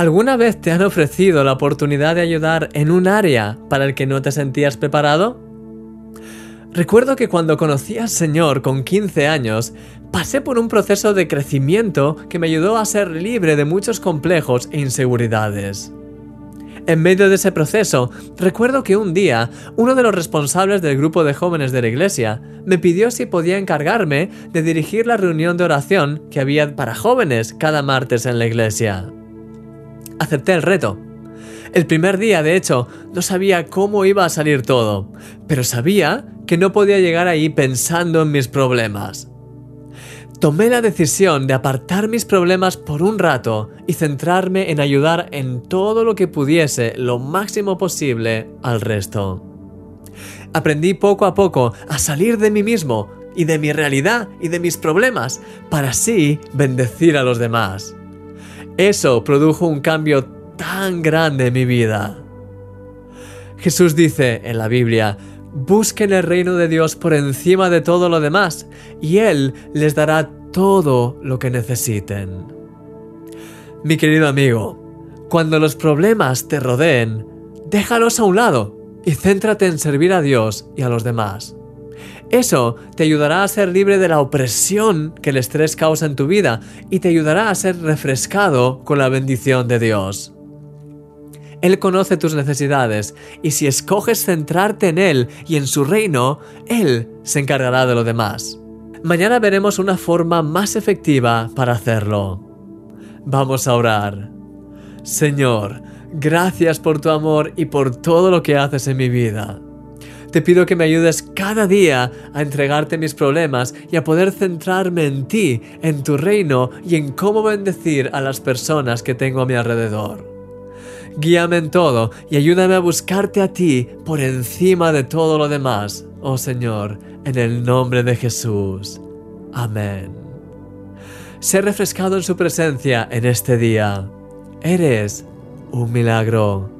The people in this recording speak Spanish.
¿Alguna vez te han ofrecido la oportunidad de ayudar en un área para el que no te sentías preparado? Recuerdo que cuando conocí al Señor con 15 años, pasé por un proceso de crecimiento que me ayudó a ser libre de muchos complejos e inseguridades. En medio de ese proceso, recuerdo que un día uno de los responsables del grupo de jóvenes de la iglesia me pidió si podía encargarme de dirigir la reunión de oración que había para jóvenes cada martes en la iglesia. Acepté el reto. El primer día, de hecho, no sabía cómo iba a salir todo, pero sabía que no podía llegar ahí pensando en mis problemas. Tomé la decisión de apartar mis problemas por un rato y centrarme en ayudar en todo lo que pudiese lo máximo posible al resto. Aprendí poco a poco a salir de mí mismo y de mi realidad y de mis problemas para así bendecir a los demás. Eso produjo un cambio tan grande en mi vida. Jesús dice en la Biblia, Busquen el reino de Dios por encima de todo lo demás, y Él les dará todo lo que necesiten. Mi querido amigo, cuando los problemas te rodeen, déjalos a un lado y céntrate en servir a Dios y a los demás. Eso te ayudará a ser libre de la opresión que el estrés causa en tu vida y te ayudará a ser refrescado con la bendición de Dios. Él conoce tus necesidades y si escoges centrarte en Él y en su reino, Él se encargará de lo demás. Mañana veremos una forma más efectiva para hacerlo. Vamos a orar. Señor, gracias por tu amor y por todo lo que haces en mi vida. Te pido que me ayudes cada día a entregarte mis problemas y a poder centrarme en ti, en tu reino y en cómo bendecir a las personas que tengo a mi alrededor. Guíame en todo y ayúdame a buscarte a ti por encima de todo lo demás, oh Señor, en el nombre de Jesús. Amén. Sé refrescado en su presencia en este día. Eres un milagro.